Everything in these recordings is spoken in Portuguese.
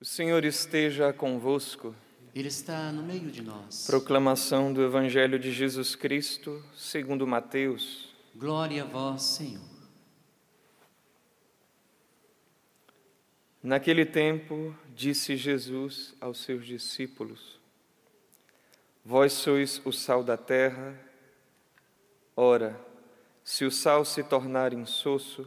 O Senhor esteja convosco. Ele está no meio de nós. Proclamação do Evangelho de Jesus Cristo, segundo Mateus. Glória a vós, Senhor. Naquele tempo, disse Jesus aos seus discípulos: Vós sois o sal da terra. Ora, se o sal se tornar insosso,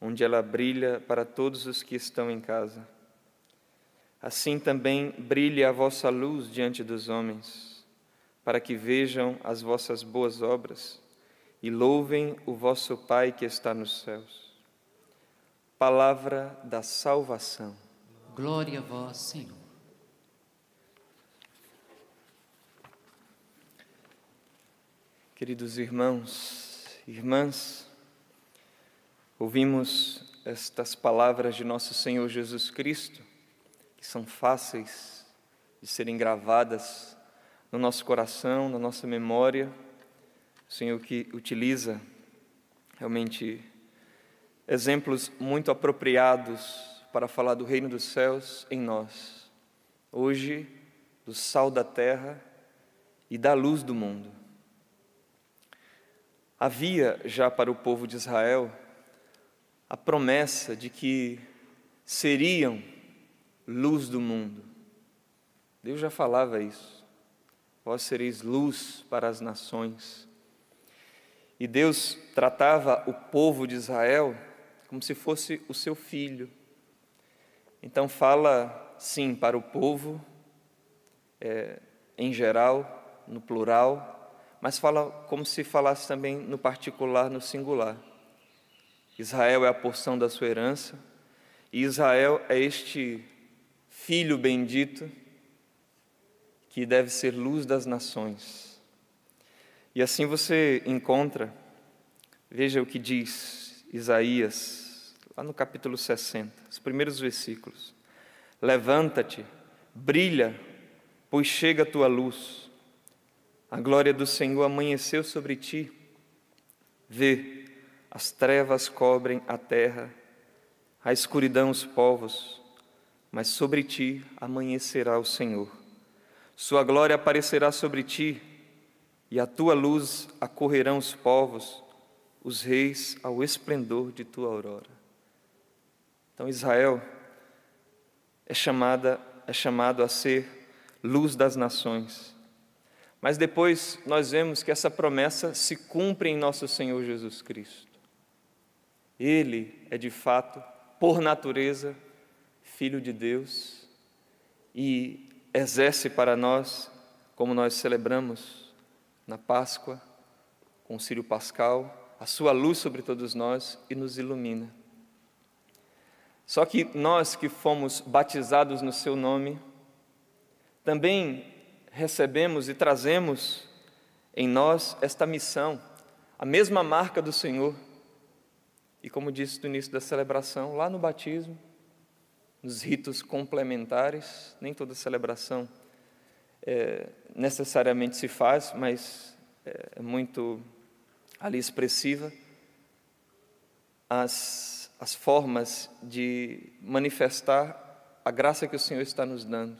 onde ela brilha para todos os que estão em casa. Assim também brilhe a vossa luz diante dos homens, para que vejam as vossas boas obras e louvem o vosso Pai que está nos céus. Palavra da salvação. Glória a vós, Senhor. Queridos irmãos, irmãs, ouvimos estas palavras de nosso Senhor Jesus Cristo que são fáceis de serem gravadas no nosso coração, na nossa memória. O Senhor que utiliza realmente exemplos muito apropriados para falar do reino dos céus em nós. Hoje, do sal da terra e da luz do mundo. Havia já para o povo de Israel a promessa de que seriam luz do mundo. Deus já falava isso. Vós sereis luz para as nações. E Deus tratava o povo de Israel como se fosse o seu filho. Então, fala, sim, para o povo, é, em geral, no plural, mas fala como se falasse também no particular, no singular. Israel é a porção da sua herança, e Israel é este Filho bendito, que deve ser luz das nações. E assim você encontra, veja o que diz Isaías, lá no capítulo 60, os primeiros versículos. Levanta-te, brilha, pois chega a tua luz. A glória do Senhor amanheceu sobre ti. Vê, as trevas cobrem a terra, a escuridão os povos mas sobre ti amanhecerá o Senhor. Sua glória aparecerá sobre ti, e a tua luz acorrerão os povos, os reis ao esplendor de tua aurora. Então Israel é chamada é chamado a ser luz das nações. Mas depois nós vemos que essa promessa se cumpre em nosso Senhor Jesus Cristo. Ele é de fato, por natureza, Filho de Deus e exerce para nós, como nós celebramos na Páscoa, com o Círio Pascal, a sua luz sobre todos nós e nos ilumina. Só que nós que fomos batizados no seu nome, também recebemos e trazemos em nós esta missão, a mesma marca do Senhor. E como disse no início da celebração, lá no batismo, nos ritos complementares, nem toda celebração é, necessariamente se faz, mas é, é muito ali expressiva as, as formas de manifestar a graça que o Senhor está nos dando.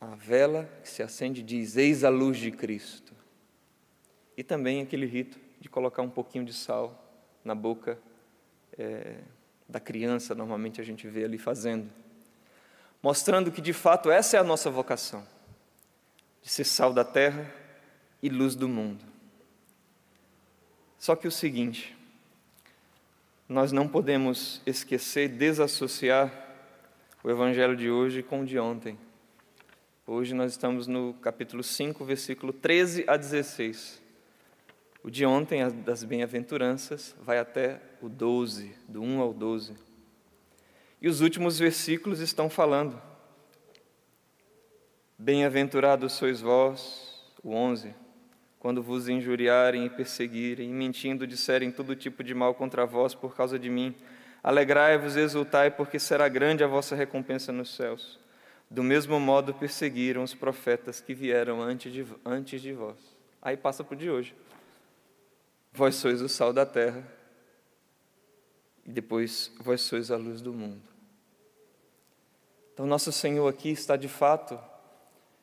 A vela que se acende diz: Eis a luz de Cristo. E também aquele rito de colocar um pouquinho de sal na boca. É, da criança, normalmente a gente vê ali fazendo, mostrando que de fato essa é a nossa vocação, de ser sal da terra e luz do mundo. Só que o seguinte, nós não podemos esquecer, desassociar o evangelho de hoje com o de ontem. Hoje nós estamos no capítulo 5, versículo 13 a 16. O de ontem, das bem-aventuranças, vai até o 12, do 1 ao 12. E os últimos versículos estão falando. Bem-aventurados sois vós, o 11, quando vos injuriarem e perseguirem, e mentindo disserem todo tipo de mal contra vós por causa de mim. Alegrai-vos e exultai, porque será grande a vossa recompensa nos céus. Do mesmo modo perseguiram os profetas que vieram antes de, antes de vós. Aí passa para o de hoje. Vós sois o sal da terra, e depois vós sois a luz do mundo. Então, nosso Senhor aqui está de fato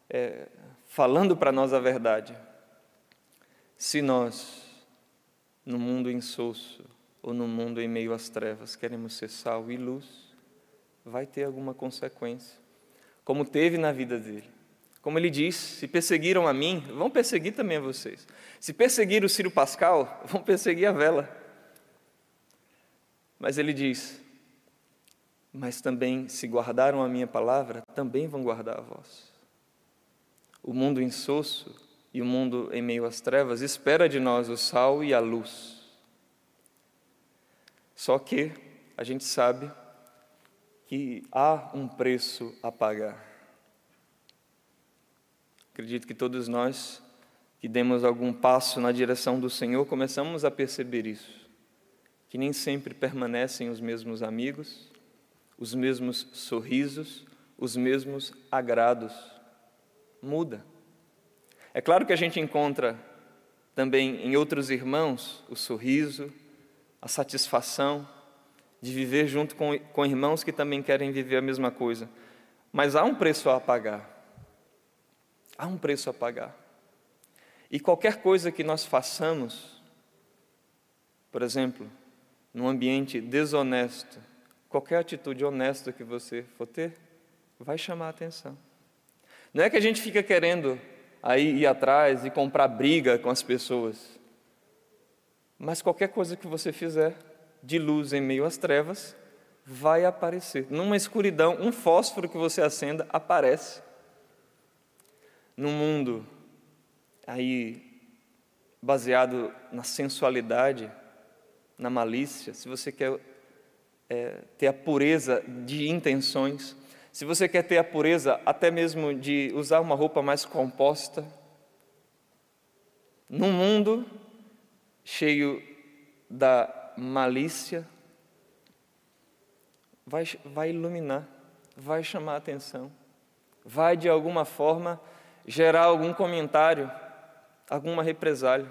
é, falando para nós a verdade. Se nós, no mundo insosso ou no mundo em meio às trevas, queremos ser sal e luz, vai ter alguma consequência, como teve na vida dele. Como ele diz, se perseguiram a mim, vão perseguir também a vocês. Se perseguiram o Ciro Pascal, vão perseguir a vela. Mas ele diz: Mas também, se guardaram a minha palavra, também vão guardar a vós. O mundo insosso e o mundo em meio às trevas espera de nós o sal e a luz. Só que a gente sabe que há um preço a pagar. Acredito que todos nós que demos algum passo na direção do Senhor começamos a perceber isso, que nem sempre permanecem os mesmos amigos, os mesmos sorrisos, os mesmos agrados. Muda. É claro que a gente encontra também em outros irmãos o sorriso, a satisfação de viver junto com, com irmãos que também querem viver a mesma coisa. Mas há um preço a pagar. Há um preço a pagar. E qualquer coisa que nós façamos, por exemplo, num ambiente desonesto, qualquer atitude honesta que você for ter, vai chamar a atenção. Não é que a gente fica querendo aí ir atrás e comprar briga com as pessoas, mas qualquer coisa que você fizer de luz em meio às trevas, vai aparecer. Numa escuridão, um fósforo que você acenda aparece num mundo aí baseado na sensualidade, na malícia, se você quer é, ter a pureza de intenções, se você quer ter a pureza até mesmo de usar uma roupa mais composta, num mundo cheio da malícia, vai, vai iluminar, vai chamar a atenção, vai de alguma forma gerar algum comentário, alguma represália.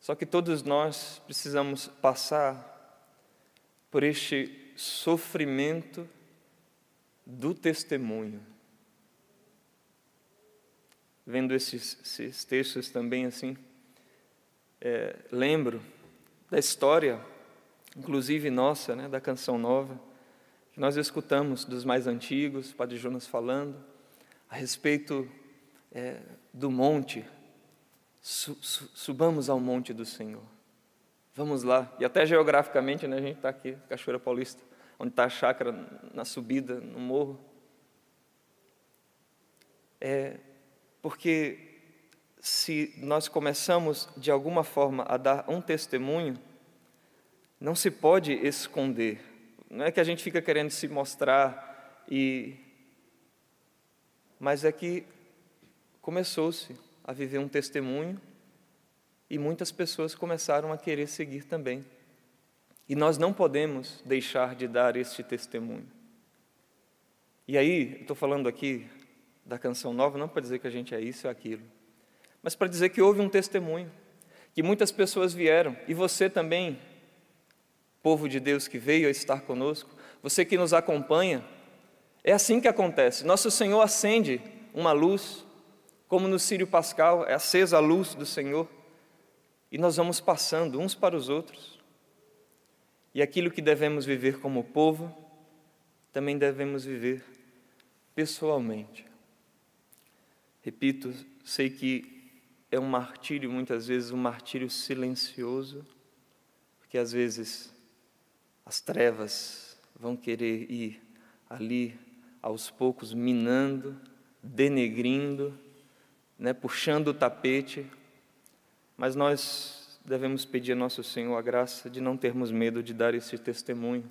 Só que todos nós precisamos passar por este sofrimento do testemunho. Vendo esses, esses textos também assim, é, lembro da história, inclusive nossa, né, da canção nova, que nós escutamos dos mais antigos, Padre Jonas falando, a respeito é, do monte. Su, su, subamos ao monte do Senhor. Vamos lá. E até geograficamente, né, a gente está aqui, Cachoeira Paulista, onde está a chácara na subida, no morro. É, porque se nós começamos de alguma forma a dar um testemunho, não se pode esconder. Não é que a gente fica querendo se mostrar e mas é que começou-se a viver um testemunho e muitas pessoas começaram a querer seguir também. E nós não podemos deixar de dar este testemunho. E aí, estou falando aqui da canção nova, não para dizer que a gente é isso ou aquilo, mas para dizer que houve um testemunho, que muitas pessoas vieram, e você também, povo de Deus que veio a estar conosco, você que nos acompanha, é assim que acontece. Nosso Senhor acende uma luz, como no Sírio Pascal, é acesa a luz do Senhor, e nós vamos passando uns para os outros. E aquilo que devemos viver como povo, também devemos viver pessoalmente. Repito, sei que é um martírio, muitas vezes, um martírio silencioso, porque às vezes as trevas vão querer ir ali aos poucos minando, denegrindo, né, puxando o tapete, mas nós devemos pedir a nosso Senhor a graça de não termos medo de dar esse testemunho,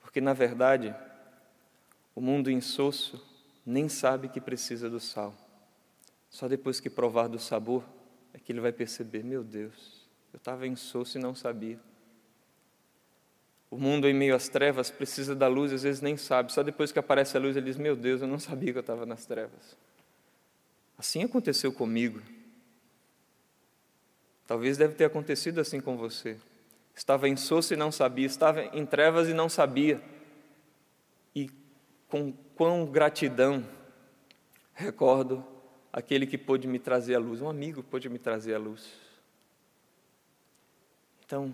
Porque, na verdade, o mundo insosso nem sabe que precisa do sal. Só depois que provar do sabor é que ele vai perceber: meu Deus, eu estava insosso e não sabia. O mundo em meio às trevas precisa da luz, às vezes nem sabe. Só depois que aparece a luz ele diz: Meu Deus, eu não sabia que eu estava nas trevas. Assim aconteceu comigo. Talvez deve ter acontecido assim com você. Estava em soço e não sabia, estava em trevas e não sabia. E com quão gratidão recordo aquele que pôde me trazer a luz, um amigo pôde me trazer a luz. Então,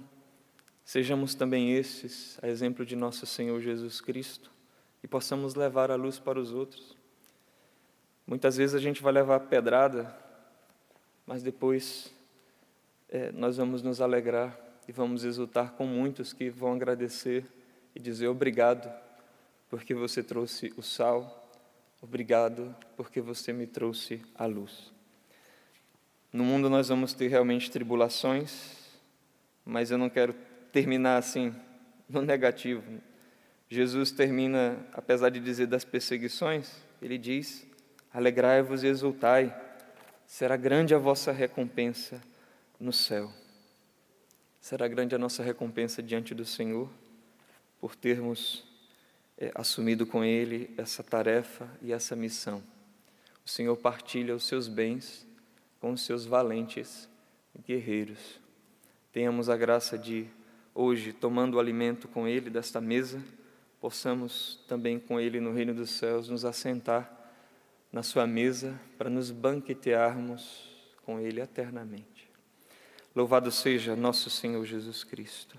sejamos também esses, a exemplo de nosso Senhor Jesus Cristo, e possamos levar a luz para os outros. Muitas vezes a gente vai levar a pedrada, mas depois é, nós vamos nos alegrar e vamos exultar com muitos que vão agradecer e dizer obrigado, porque você trouxe o sal, obrigado, porque você me trouxe a luz. No mundo nós vamos ter realmente tribulações, mas eu não quero terminar assim, no negativo. Jesus termina, apesar de dizer das perseguições, ele diz: Alegrai-vos e exultai, será grande a vossa recompensa no céu. Será grande a nossa recompensa diante do Senhor por termos é, assumido com Ele essa tarefa e essa missão. O Senhor partilha os seus bens com os seus valentes guerreiros. Tenhamos a graça de, hoje, tomando o alimento com Ele desta mesa, possamos também com Ele no reino dos céus nos assentar na Sua mesa para nos banquetearmos com Ele eternamente. Louvado seja nosso Senhor Jesus Cristo.